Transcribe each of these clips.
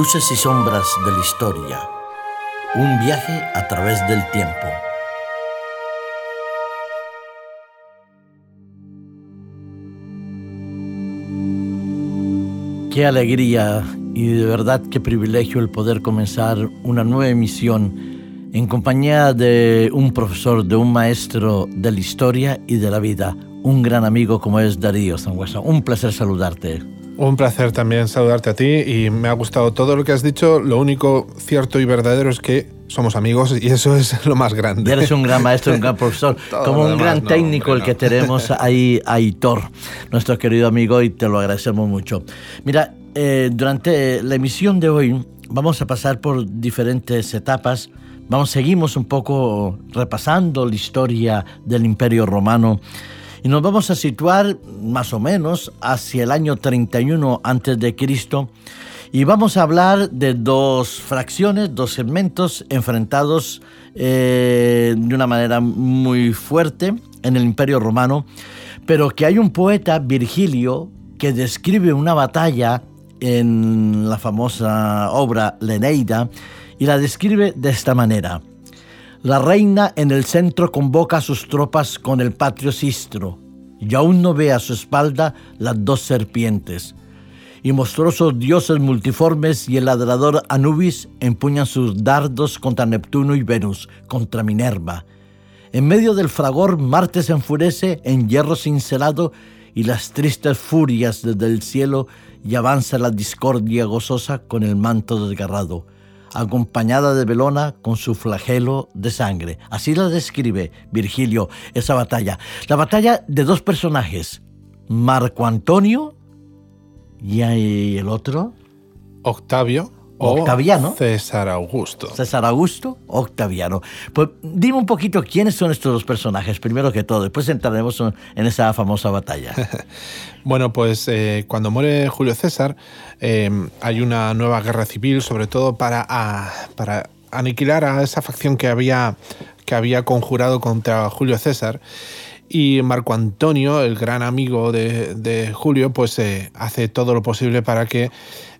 Luces y sombras de la historia. Un viaje a través del tiempo. Qué alegría y de verdad qué privilegio el poder comenzar una nueva emisión en compañía de un profesor, de un maestro de la historia y de la vida, un gran amigo como es Darío Sangüesa. Un placer saludarte. Un placer también saludarte a ti y me ha gustado todo lo que has dicho. Lo único cierto y verdadero es que somos amigos y eso es lo más grande. eres un gran maestro, un gran profesor, como un gran técnico el que tenemos ahí, Aitor, nuestro querido amigo, y te lo agradecemos mucho. Mira, eh, durante la emisión de hoy vamos a pasar por diferentes etapas. Vamos, seguimos un poco repasando la historia del Imperio Romano y nos vamos a situar más o menos hacia el año 31 antes de Cristo y vamos a hablar de dos fracciones, dos segmentos enfrentados eh, de una manera muy fuerte en el Imperio Romano, pero que hay un poeta, Virgilio, que describe una batalla en la famosa obra Leneida y la describe de esta manera. La reina en el centro convoca a sus tropas con el patrio sistro y aún no ve a su espalda las dos serpientes. Y monstruosos dioses multiformes y el ladrador Anubis empuñan sus dardos contra Neptuno y Venus, contra Minerva. En medio del fragor Marte se enfurece en hierro cincelado y las tristes furias desde el cielo y avanza la discordia gozosa con el manto desgarrado, acompañada de Belona con su flagelo de sangre. Así la describe Virgilio esa batalla. La batalla de dos personajes, Marco Antonio y el otro. Octavio. Octaviano. César Augusto. César Augusto, Octaviano. Pues dime un poquito quiénes son estos dos personajes, primero que todo. Después entraremos en esa famosa batalla. bueno, pues eh, cuando muere Julio César, em, hay una nueva guerra civil, sobre todo para, para aniquilar a esa facción que había, que había conjurado contra Julio César. Y Marco Antonio, el gran amigo de, Julio, pues eh, hace todo lo posible para que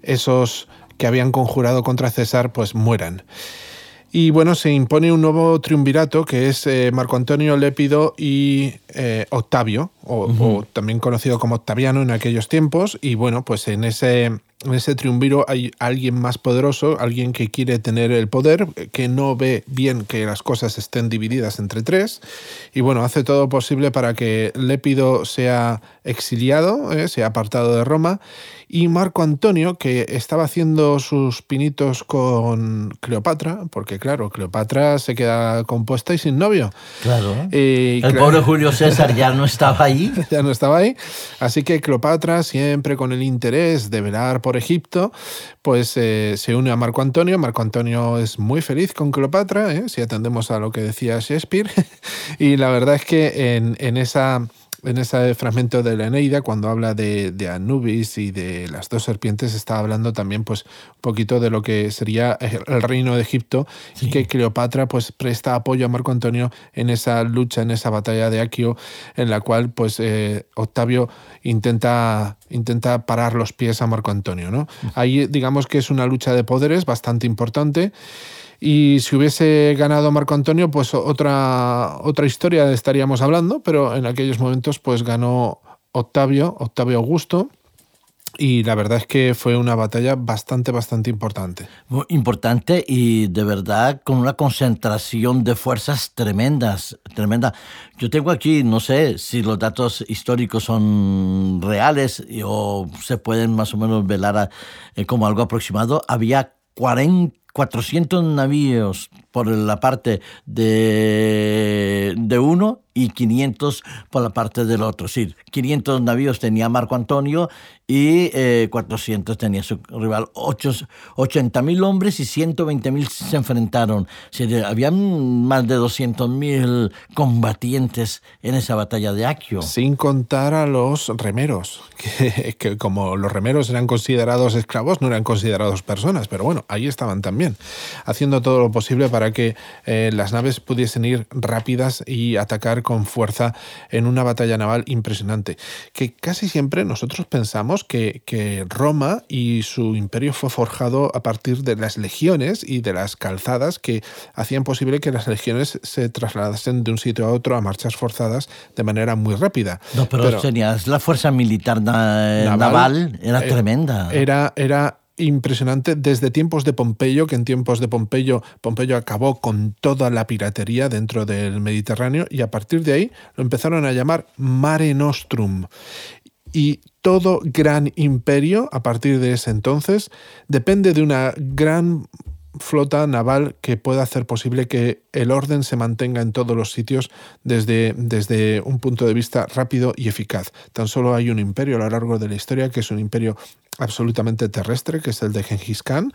esos que habían conjurado contra César pues mueran. Y bueno, se impone un nuevo triunvirato que es eh, Marco Antonio Lépido y eh, Octavio, o, también conocido como Octaviano en aquellos tiempos. Y bueno, pues en ese, en ese triunviro hay alguien más poderoso, alguien que quiere tener el poder, que no ve bien que las cosas estén divididas entre tres. Y bueno, hace todo posible para que Lépido sea exiliado, eh, sea apartado de Roma y Marco Antonio, que estaba haciendo sus pinitos con Cleopatra, porque claro, Cleopatra se queda compuesta y sin novio. Claro. Eh, el pobre Julio César ya no estaba ya no estaba ahí. Así que Cleopatra, siempre con el interés de velar por Egipto, pues eh, se une a Marco Antonio. Marco Antonio es muy feliz con Cleopatra, ¿eh? si atendemos a lo que decía Shakespeare. y la verdad es que en, en esa en ese fragmento de la Eneida, cuando habla de, Anubis y de las dos serpientes, está hablando también pues, un poquito de lo que sería el reino de Egipto y que Cleopatra pues, presta apoyo a Marco Antonio en esa lucha, en esa batalla de Aquio, en la cual pues, eh, Octavio intenta, intenta parar los pies a Marco Antonio. ¿no? Ahí digamos que es una lucha de poderes bastante importante. Y si hubiese ganado Marco Antonio, pues otra, otra historia estaríamos hablando, pero en aquellos momentos pues ganó Octavio, Octavio Augusto. Y la verdad es que fue una batalla bastante, bastante importante. Importante y de verdad con una concentración de fuerzas tremendas, tremenda. Yo tengo aquí, no sé si los datos históricos son reales o se pueden más o menos velar eh, como algo aproximado. Había 40 400 navíos por la parte de, de uno y 500 por la parte del otro. Sí, 500 navíos tenía Marco Antonio y 400 eh, tenía su rival. 80.000 hombres y 120.000 se enfrentaron. Sí, habían más de 200.000 combatientes en esa batalla de Aquio. Sin contar a los remeros, que, que como los remeros eran considerados esclavos, no eran considerados personas, pero bueno, ahí estaban también, haciendo todo lo posible para para que eh, las naves pudiesen ir rápidas y atacar con fuerza en una batalla naval impresionante. Que casi siempre nosotros pensamos que, que Roma y su imperio fue forjado a partir de las legiones y de las calzadas que hacían posible que las legiones se trasladasen de un sitio a otro a marchas forzadas de manera muy rápida. No, pero, tenías la fuerza militar naval, era eh, tremenda. Era, era impresionante desde tiempos de Pompeyo, que en tiempos de Pompeyo, Pompeyo acabó con toda la piratería dentro del Mediterráneo y a partir de ahí lo empezaron a llamar Mare Nostrum. Y todo gran imperio, a partir de ese entonces, depende de una gran flota naval que pueda hacer posible que el orden se mantenga en todos los sitios desde, desde un punto de vista rápido y eficaz. Tan solo hay un imperio a lo largo de la historia que es un imperio absolutamente terrestre, que es el de Genghis Khan,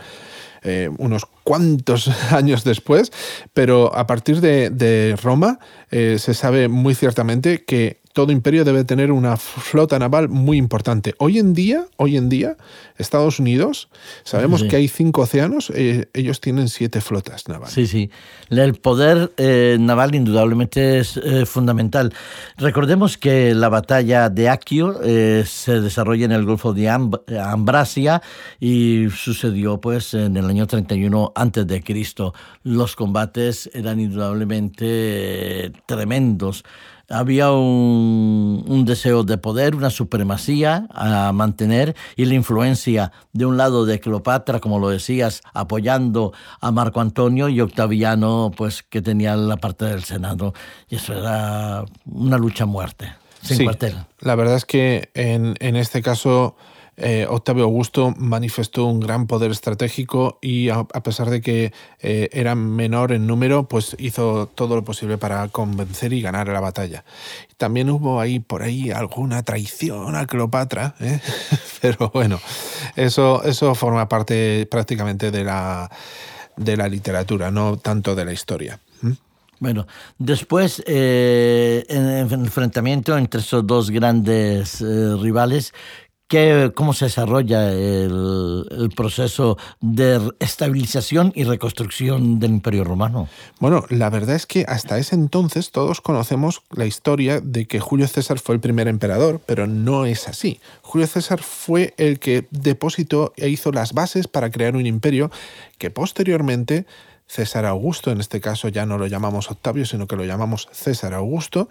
eh, unos cuantos años después, pero a partir de, Roma eh, se sabe muy ciertamente que todo imperio debe tener una flota naval muy importante. Hoy en día, hoy en día, Estados Unidos, sabemos que hay cinco océanos, eh, ellos tienen siete flotas navales. Sí, sí. El poder eh, naval indudablemente es eh, fundamental. Recordemos que la batalla de Aquio se desarrolla en el Golfo de Ambrasia y sucedió pues en el año 31 antes de Cristo. Los combates eran indudablemente tremendos había un, deseo de poder, una supremacía a mantener y la influencia de un lado de Cleopatra, como lo decías, apoyando a Marco Antonio y Octaviano, pues que tenía la parte del Senado. Y eso era una lucha a muerte, sin cuartel. La verdad es que en, en este caso eh, Octavio Augusto manifestó un gran poder estratégico y a, pesar de que eh, era menor en número, pues hizo todo lo posible para convencer y ganar la batalla. También hubo ahí por ahí alguna traición a Cleopatra, ¿eh? pero bueno, eso, eso forma parte prácticamente de la, de la literatura, no tanto de la historia. Bueno, después, en el enfrentamiento entre esos dos grandes rivales, ¿Cómo se desarrolla el, proceso de estabilización y reconstrucción del Imperio Romano? Bueno, la verdad es que hasta ese entonces todos conocemos la historia de que Julio César fue el primer emperador, pero no es así. Julio César fue el que depositó e hizo las bases para crear un imperio que posteriormente César Augusto, en este caso ya no lo llamamos Octavio, sino que lo llamamos César Augusto,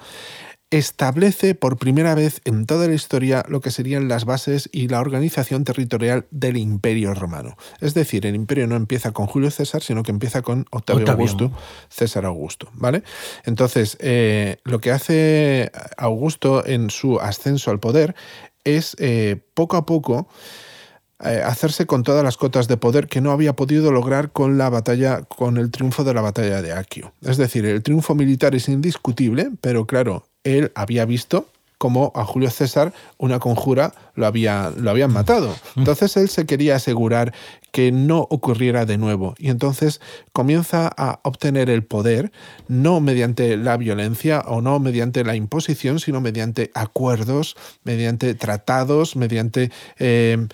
establece por primera vez en toda la historia lo que serían las bases y la organización territorial del Imperio Romano. Es decir, el imperio no empieza con Julio César, sino que empieza con Octavio, Augusto, César Augusto, ¿vale? Entonces, eh, lo que hace Augusto en su ascenso al poder es eh, poco a poco eh, hacerse con todas las cotas de poder que no había podido lograr con la batalla, con el triunfo de la batalla de Aquio. Es decir, el triunfo militar es indiscutible, pero claro, él había visto cómo a Julio César una conjura lo, había, lo habían matado. Entonces él se quería asegurar que no ocurriera de nuevo y entonces comienza a obtener el poder no mediante la violencia o no mediante la imposición, sino mediante acuerdos, mediante tratados, mediante... Eh,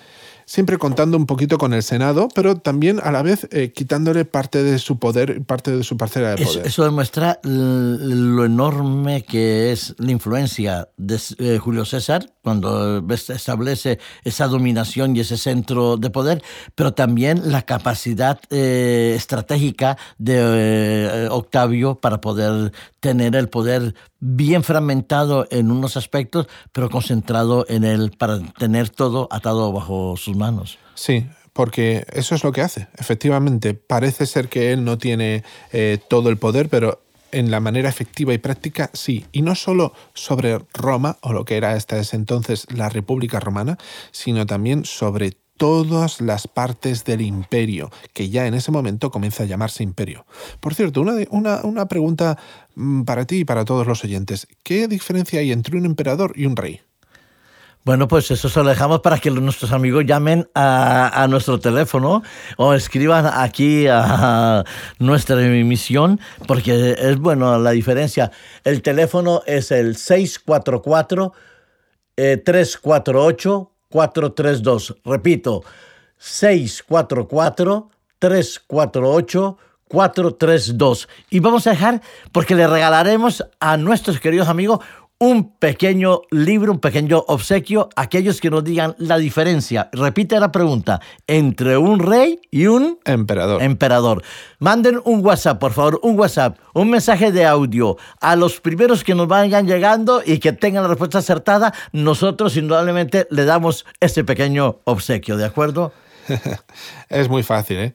siempre contando un poquito con el Senado, pero también a la vez eh, quitándole parte de su poder, parte de su parcela de poder. Eso, demuestra lo enorme que es la influencia de eh, Julio César cuando establece esa dominación y ese centro de poder, pero también la capacidad eh, estratégica de Octavio para poder tener el poder bien fragmentado en unos aspectos, pero concentrado en él para tener todo atado bajo sus manos. Sí, porque eso es lo que hace. Efectivamente, parece ser que él no tiene eh, todo el poder, pero en la manera efectiva y práctica sí. Y no solo sobre Roma, o lo que era hasta ese entonces la República Romana, sino también sobre todas las partes del imperio, que ya en ese momento comienza a llamarse imperio. Por cierto, una, pregunta mm, para ti y para todos los oyentes. ¿Qué diferencia hay entre un emperador y un rey? Bueno, pues eso se lo dejamos para que nuestros amigos llamen a, nuestro teléfono o escriban aquí a nuestra emisión, porque es bueno la diferencia. El teléfono es el 644 348 432. Repito, 644-348-432. 432. Y vamos a dejar, porque le regalaremos a nuestros queridos amigos un pequeño libro, un pequeño obsequio, aquellos que nos digan la diferencia. Repite la pregunta, entre un rey y un emperador. Emperador. Manden un WhatsApp, por favor, un WhatsApp, un mensaje de audio a los primeros que nos vayan llegando y que tengan la respuesta acertada. Nosotros indudablemente le damos este pequeño obsequio, ¿de acuerdo? es muy fácil, ¿eh?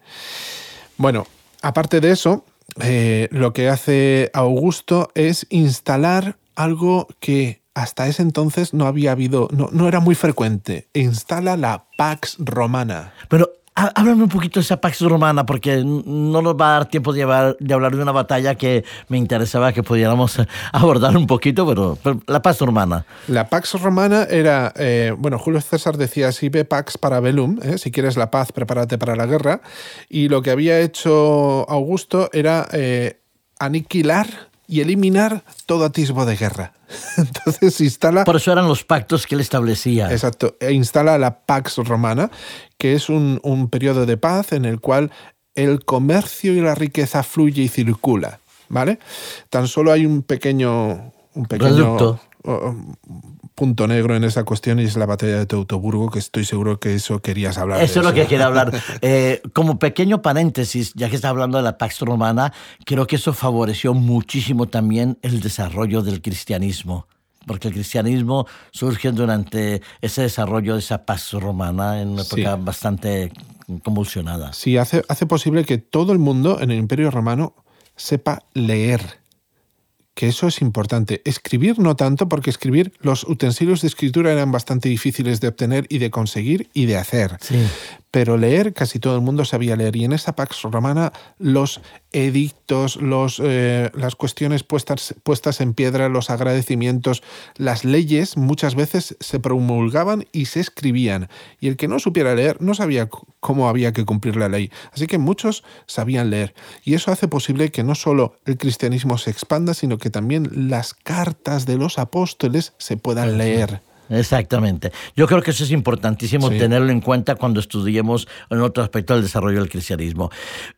Bueno, aparte de eso, eh, lo que hace Augusto es instalar algo que hasta ese entonces no había habido, no, no era muy frecuente. Instala la Pax Romana. Pero háblame un poquito de esa Pax Romana, porque no nos va a dar tiempo de, de, hablar de una batalla que me interesaba que pudiéramos abordar un poquito, pero, la Pax Romana. La Pax Romana era, eh, bueno, Julio César decía, si ve Pax para Velum, eh, si quieres la paz, prepárate para la guerra, y lo que había hecho Augusto era eh, aniquilar y eliminar todo atisbo de guerra. Entonces instala... Por eso eran los pactos que él establecía. Exacto. E instala la Pax Romana, que es un, un periodo de paz en el cual el comercio y la riqueza fluye y circula. ¿Vale? Tan solo hay un pequeño... Un pequeño punto negro en esa cuestión y es la batalla de Teutoburgo, que estoy seguro que eso querías hablar. Eso es lo que quería hablar. Eh, como pequeño paréntesis, ya que está hablando de la Pax Romana, creo que eso favoreció muchísimo también el desarrollo del cristianismo porque el cristianismo surge durante ese desarrollo de esa Pax romana en una época bastante convulsionada. Sí, hace, hace posible que todo el mundo en el Imperio Romano sepa leer que eso es importante. Escribir no tanto, porque escribir, los utensilios de escritura eran bastante difíciles de obtener y de conseguir y de hacer. Sí pero leer, casi todo el mundo sabía leer. Y en esa Pax Romana los edictos, los, eh, las cuestiones puestas, puestas en piedra, los agradecimientos, las leyes muchas veces se promulgaban y se escribían. Y el que no supiera leer no sabía cómo había que cumplir la ley. Así que muchos sabían leer. Y eso hace posible que no solo el cristianismo se expanda, sino que también las cartas de los apóstoles se puedan leer. Exactamente. Yo creo que eso es importantísimo tenerlo en cuenta cuando estudiemos en otro aspecto del desarrollo del cristianismo.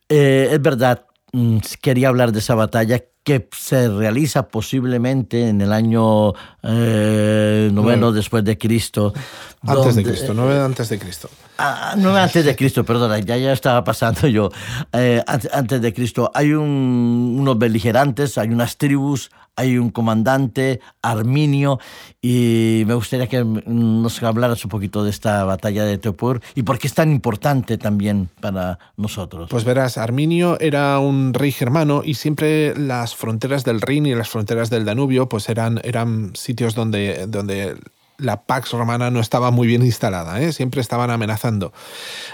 Eh, es verdad, mm, quería hablar de esa batalla que se realiza posiblemente en el año eh, noveno después de Cristo. Antes de Cristo, nueve antes de Cristo. Ah, nueve antes de Cristo, perdona, ya, ya estaba pasando yo. Eh, antes de Cristo hay unos beligerantes, hay unas tribus, hay un comandante, Arminio, y me gustaría que nos hablaras un poquito de esta batalla de Teopur y por qué es tan importante también para nosotros. Pues verás, Arminio era un rey germano y siempre las fronteras del Rin y las fronteras del Danubio pues eran, eran sitios donde, donde la Pax Romana no estaba muy bien instalada, ¿eh? siempre estaban amenazando.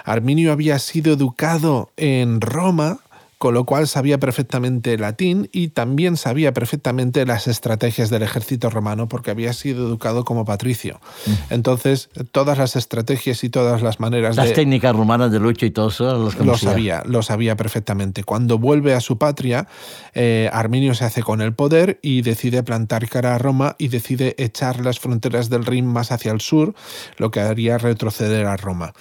Arminio había sido educado en Roma con lo cual sabía perfectamente latín y también sabía perfectamente las estrategias del ejército romano porque había sido educado como patricio. Mm. Entonces, todas las estrategias y todas las maneras las técnicas romanas de lucha y todo eso los lo sabía, lo sabía perfectamente. Cuando vuelve a su patria, eh, Arminio se hace con el poder y decide plantar cara a Roma y decide echar las fronteras del Rin más hacia el sur, lo que haría retroceder a Roma.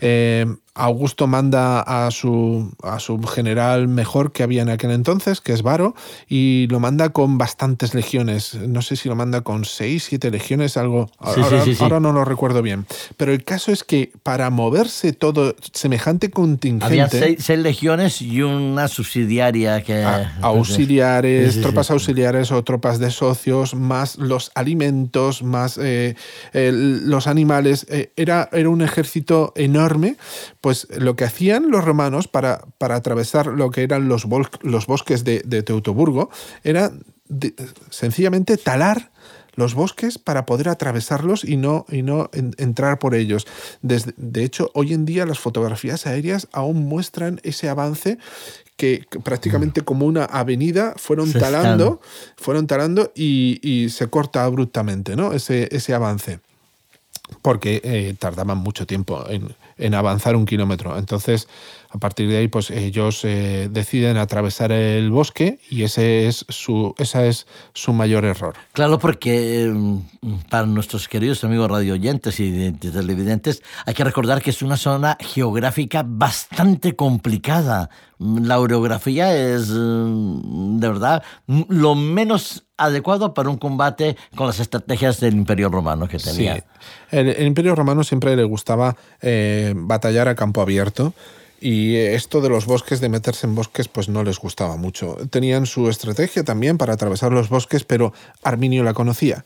Eh, Augusto manda a su, a su general mejor que había en aquel entonces, que es Varo, y lo manda con bastantes legiones. No sé si lo manda con seis, siete legiones, algo. ahora, no lo recuerdo bien. Pero el caso es que para moverse todo semejante contingente. Había seis, legiones y una subsidiaria que. auxiliares, tropas auxiliares o tropas de socios, más los alimentos, más eh, los animales. Eh, era, era un ejército enorme pues lo que hacían los romanos para, para atravesar lo que eran los, los bosques de, Teutoburgo era sencillamente talar los bosques para poder atravesarlos y no, y no entrar por ellos. de hecho, hoy en día las fotografías aéreas aún muestran ese avance que, prácticamente mm. como una avenida fueron talando, fueron talando y, se corta abruptamente ¿no? ese, ese avance porque eh, tardaban mucho tiempo en, en, avanzar un kilómetro. Entonces, A partir de ahí, pues ellos eh, deciden atravesar el bosque y ese es su, esa es su mayor error. Claro, porque mm, para nuestros queridos amigos radioyentes y televidentes, hay que recordar que es una zona geográfica bastante complicada. La orografía es, mm, de verdad, lo menos adecuado para un combate con las estrategias del Imperio Romano que tenía. Sí. El, Imperio Romano siempre le gustaba eh, batallar a campo abierto y esto de los bosques, de meterse en bosques, pues no les gustaba mucho. Tenían su estrategia también para atravesar los bosques, pero Arminio la conocía.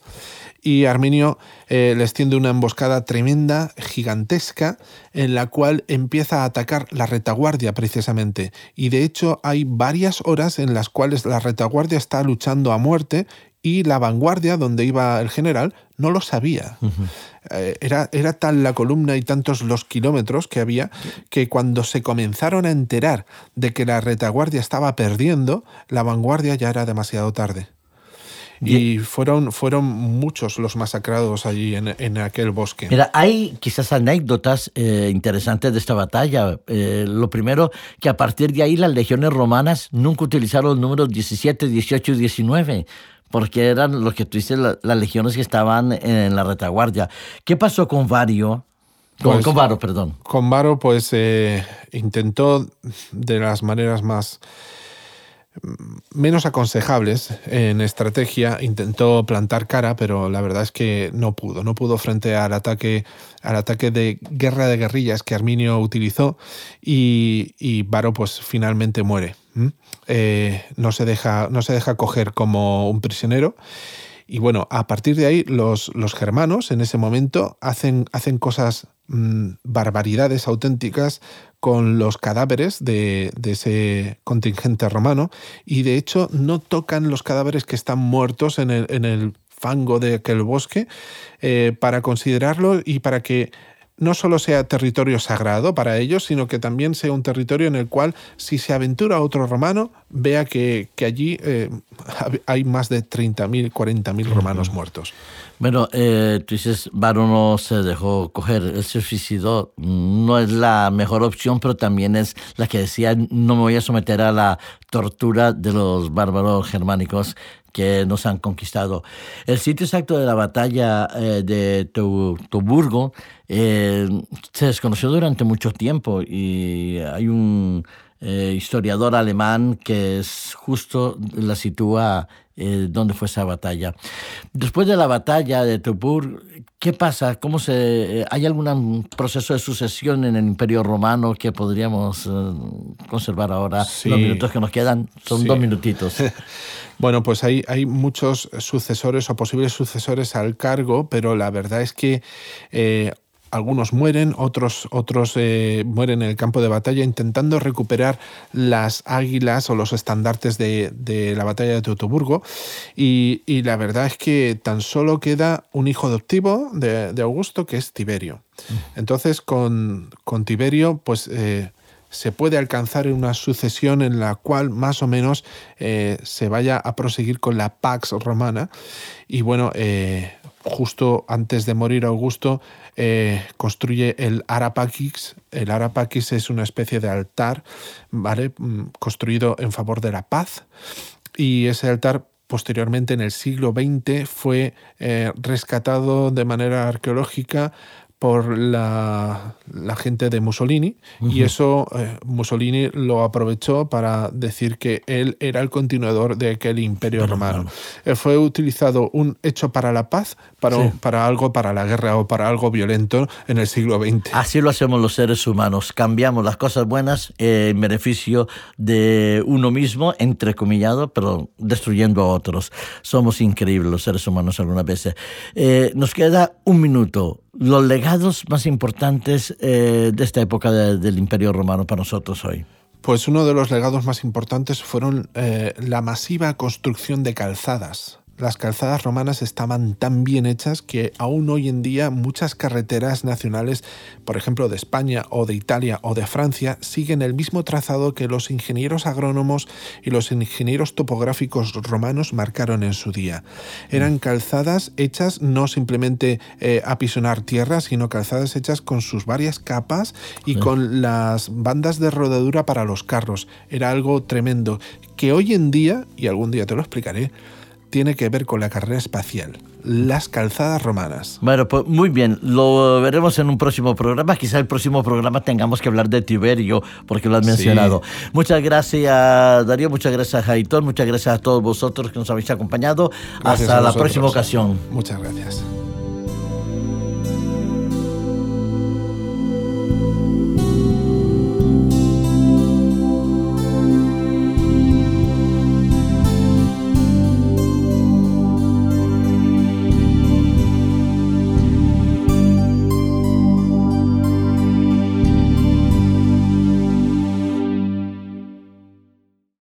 Y Arminio eh, les tiende una emboscada tremenda, gigantesca, en la cual empieza a atacar la retaguardia precisamente. Y de hecho hay varias horas en las cuales la retaguardia está luchando a muerte y la vanguardia, donde iba el general, no lo sabía. Eh, era, era tal la columna y tantos los kilómetros que había que cuando se comenzaron a enterar de que la retaguardia estaba perdiendo, la vanguardia ya era demasiado tarde. Y fueron, fueron muchos los masacrados allí en, aquel bosque. Mira, hay quizás anécdotas eh, interesantes de esta batalla. Eh, lo primero, que a partir de ahí las legiones romanas nunca utilizaron los números 17, 18 y 19 porque eran los que tú dices, las legiones que estaban en la retaguardia. ¿Qué pasó con Vario? Con, pues, con Varo, perdón. Con Varo, pues eh, intentó de las maneras más menos aconsejables en estrategia, intentó plantar cara, pero la verdad es que no pudo, no pudo frente al ataque, al ataque de guerra de guerrillas que Arminio utilizó y, y Varo pues finalmente muere. Eh, no, se deja, no se deja coger como un prisionero. Y bueno, a partir de ahí los, los germanos en ese momento hacen, hacen cosas, mm, barbaridades auténticas con los cadáveres de, ese contingente romano. Y de hecho no tocan los cadáveres que están muertos en el, fango de aquel bosque eh, para considerarlo y para que no solo sea territorio sagrado para ellos, sino que también sea un territorio en el cual si se aventura otro romano, vea que, allí eh, hay más de 30.000, 40.000 romanos muertos. Bueno, eh, tú dices, Varo no se dejó coger, él se suicidó. No es la mejor opción, pero también es la que decía, no me voy a someter a la tortura de los bárbaros germánicos que nos han conquistado. El sitio exacto de la batalla eh, de Toburgo eh, se desconoció durante mucho tiempo y hay un eh, historiador alemán que es justo la sitúa dónde fue esa batalla. Después de la batalla de Topur, ¿qué pasa? ¿Cómo se, ¿Hay algún proceso de sucesión en el Imperio Romano que podríamos conservar ahora? Los minutos que nos quedan son dos minutitos. Bueno, pues hay, hay muchos sucesores o posibles sucesores al cargo, pero la verdad es que algunos mueren, otros, otros eh, mueren en el campo de batalla intentando recuperar las águilas o los estandartes de, la batalla de Teutoburgo. Y, la verdad es que tan solo queda un hijo adoptivo de, Augusto, que es Tiberio. Mm. Entonces, con, con Tiberio, pues eh, se puede alcanzar una sucesión en la cual más o menos eh, se vaya a proseguir con la Pax romana. Y bueno, justo antes de morir Augusto, eh, construye el Arapaquis. El Arapaquis es una especie de altar, ¿vale? Mm, construido en favor de la paz. Y ese altar posteriormente en el siglo XX fue eh, rescatado de manera arqueológica por la, gente de Mussolini y eso eh, Mussolini lo aprovechó para decir que él era el continuador de aquel imperio romano. Eh, fue utilizado un hecho para la paz, para, para algo para la guerra o para algo violento en el siglo XX. Así lo hacemos los seres humanos, cambiamos las cosas buenas en beneficio de uno mismo, entrecomillado, pero destruyendo a otros. Somos increíbles los seres humanos algunas veces. Eh, nos queda un minuto los legados más importantes eh, de esta época del Imperio Romano para nosotros hoy? Pues uno de los legados más importantes fueron eh, la masiva construcción de calzadas. Las calzadas romanas estaban tan bien hechas que aún hoy en día muchas carreteras nacionales, por ejemplo de España o de Italia o de Francia, siguen el mismo trazado que los ingenieros agrónomos y los ingenieros topográficos romanos marcaron en su día. Eran mm. calzadas hechas no simplemente eh, a pisonar tierra, sino calzadas hechas con sus varias capas y con las bandas de rodadura para los carros. Era algo tremendo que hoy en día, y algún día te lo explicaré, tiene que ver con la carrera espacial, las calzadas romanas. Bueno, pues muy bien, lo veremos en un próximo programa. Quizá el próximo programa tengamos que hablar de Tiberio, porque lo has mencionado. Muchas gracias, Darío, muchas gracias, Jaitón, muchas gracias a todos vosotros que nos habéis acompañado. Hasta la próxima ocasión. Muchas gracias.